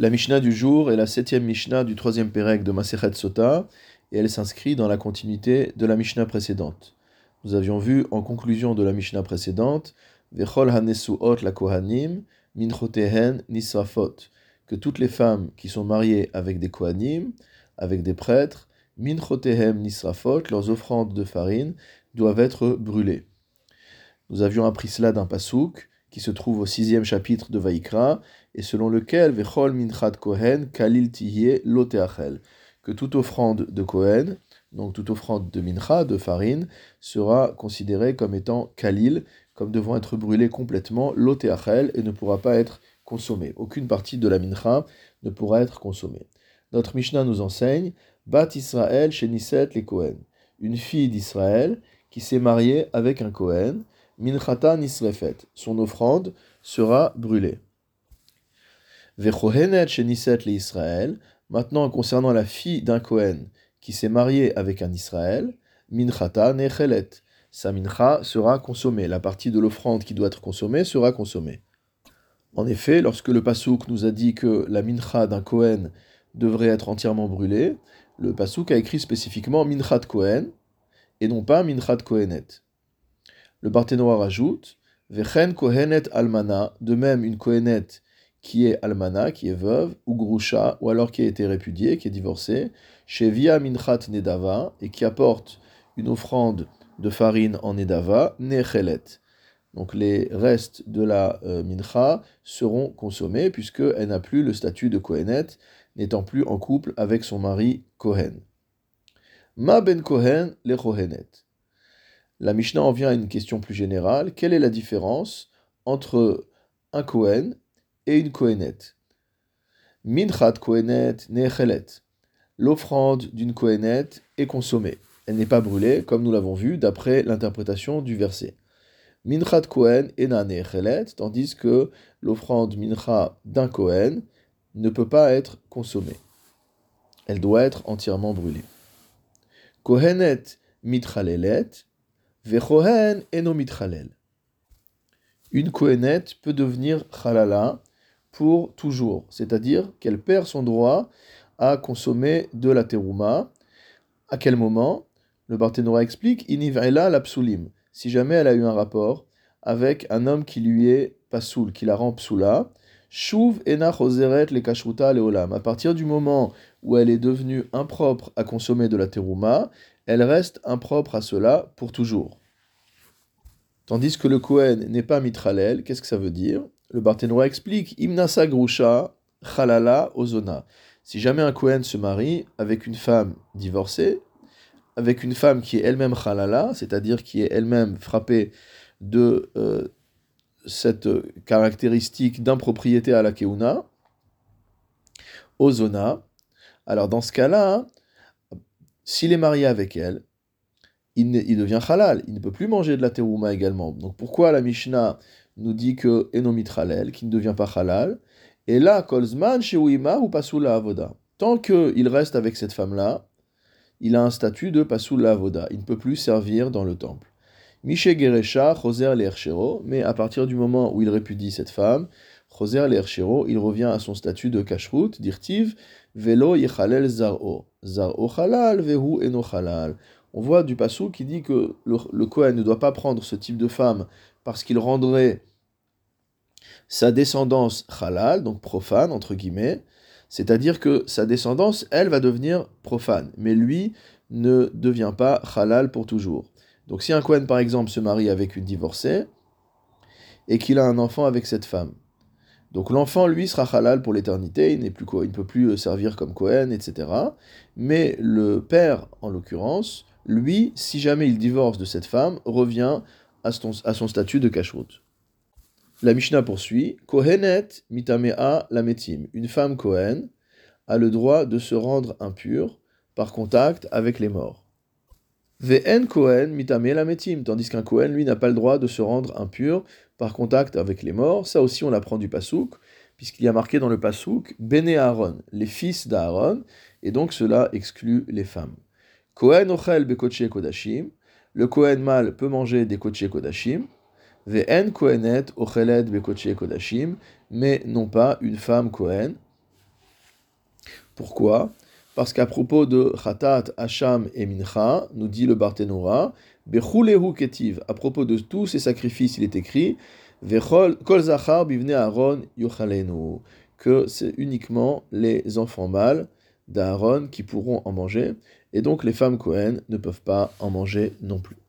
La Mishnah du jour est la septième Mishnah du troisième Pérec de Masechet Sota et elle s'inscrit dans la continuité de la Mishnah précédente. Nous avions vu en conclusion de la Mishnah précédente Vechol Hanesuot la Kohanim Minchotehen Nisrafot que toutes les femmes qui sont mariées avec des Kohanim, avec des prêtres, Minchotehem Nisrafot, leurs offrandes de farine, doivent être brûlées. Nous avions appris cela d'un pasouk qui se trouve au sixième chapitre de Vaïkra, et selon lequel Vechol Minchat Kohen Kalil Tihye Loteachel, que toute offrande de Kohen, donc toute offrande de mincha, de farine, sera considérée comme étant Kalil, comme devant être brûlée complètement, Loteachel, et ne pourra pas être consommée. Aucune partie de la mincha ne pourra être consommée. Notre Mishnah nous enseigne Bat Israël chez Niset les Kohen, une fille d'Israël qui s'est mariée avec un Kohen, Minchata Nisrefet, son offrande sera brûlée. Vechohenet Sheniset le Israël, maintenant concernant la fille d'un Kohen qui s'est mariée avec un Israël, Minchata Nechelet, sa mincha sera consommée, la partie de l'offrande qui doit être consommée sera consommée. En effet, lorsque le Passouk nous a dit que la mincha d'un Kohen devrait être entièrement brûlée, le Passouk a écrit spécifiquement Minchat Kohen et non pas Minchat Kohenet. Le Barthénoir ajoute Vechen Kohenet Almana, de même une Kohenet qui est Almana, qui est veuve, ou Grusha, ou alors qui a été répudiée, qui est divorcée, chez Via Minchat Nedava, et qui apporte une offrande de farine en Nedava, Nechelet. Donc les restes de la euh, mincha seront consommés puisqu'elle n'a plus le statut de Kohenet, n'étant plus en couple avec son mari Kohen. Ma ben Kohen le Kohenet. La Mishnah en vient à une question plus générale. Quelle est la différence entre un Kohen et une Kohenet Minchat Kohenet Nechelet. L'offrande d'une Kohenet est consommée. Elle n'est pas brûlée, comme nous l'avons vu, d'après l'interprétation du verset. Minchat Kohen ena Nechelet, tandis que l'offrande Mincha d'un Kohen ne peut pas être consommée. Elle doit être entièrement brûlée. Kohenet mitralelet, vechohen eno mitralel. Une kohenet peut devenir halala pour toujours, c'est-à-dire qu'elle perd son droit à consommer de la terouma. À quel moment? Le Barthénora explique Iniv'ela la psulim, si jamais elle a eu un rapport avec un homme qui lui est pasoul, qui la rend psoula, Shuv ena choseret le kashruta leolam. À partir du moment où elle est devenue impropre à consommer de la terouma, elle reste impropre à cela pour toujours. Tandis que le Kohen n'est pas mitralel, qu'est-ce que ça veut dire? Le Barthénois explique Imnasa grusha chalala ozona. Si jamais un Kohen se marie avec une femme divorcée, avec une femme qui est elle-même chalala, c'est-à-dire qui est elle-même frappée de euh, cette caractéristique d'impropriété à la keuna, ozona, alors dans ce cas-là, s'il est marié avec elle, il, devient halal, il ne peut plus manger de la terouma également. Donc pourquoi la Mishnah nous dit que enomitralel, qui ne devient pas halal, et là, kolzman sheuima ou pasula avoda? Tant qu'il reste avec cette femme-là, il a un statut de pasula avoda, il ne peut plus servir dans le temple. Miché Geresha, Choser Lerchero, mais à partir du moment où il répudie cette femme, Il revient à son statut de kashrut, dirtiv, Velo Yechalel Zar'o. Zar'o Halal, Vehu Eno Halal. On voit du passou qui dit que le, le ne doit pas prendre ce type de femme parce qu'il rendrait sa descendance halal, donc profane, entre guillemets, c'est-à-dire que sa descendance, elle, va devenir profane, mais lui ne devient pas halal pour toujours. Donc si un Kohen, par exemple, se marie avec une divorcée, et qu'il a un enfant avec cette femme, donc l'enfant, lui, sera halal pour l'éternité, il, ne peut plus servir comme Kohen, etc. Mais le père, en l'occurrence, lui, si jamais il divorce de cette femme, revient à son, à son statut de kashrut. La Mishnah poursuit Kohenet mitamea lametim. Une femme Kohen a le droit de se rendre impure par contact avec les morts. Ve'en Kohen mitame lametim. Tandis qu'un Kohen, lui, n'a pas le droit de se rendre impur par contact avec les morts. Ça aussi, on l'apprend du Pasouk, puisqu'il y a marqué dans le Pasouk Bene Aaron, les fils d'Aaron, et donc cela exclut les femmes. Kohen ochel bekoche kodashim. Le Kohen mâle peut manger des koche kodashim. Ve'en kohenet ochelet bekoche kodashim. Mais non pas une femme Kohen Pourquoi? Parce qu'à propos de Khatat, Hacham et Mincha, nous dit le Barthénora, Bechulehu Ketiv, à propos de tous ces sacrifices, il est écrit, Vechol Kol Bivne Aaron Yochalenu, que c'est uniquement les enfants mâles d'Aaron qui pourront en manger, et donc les femmes Cohen ne peuvent pas en manger non plus.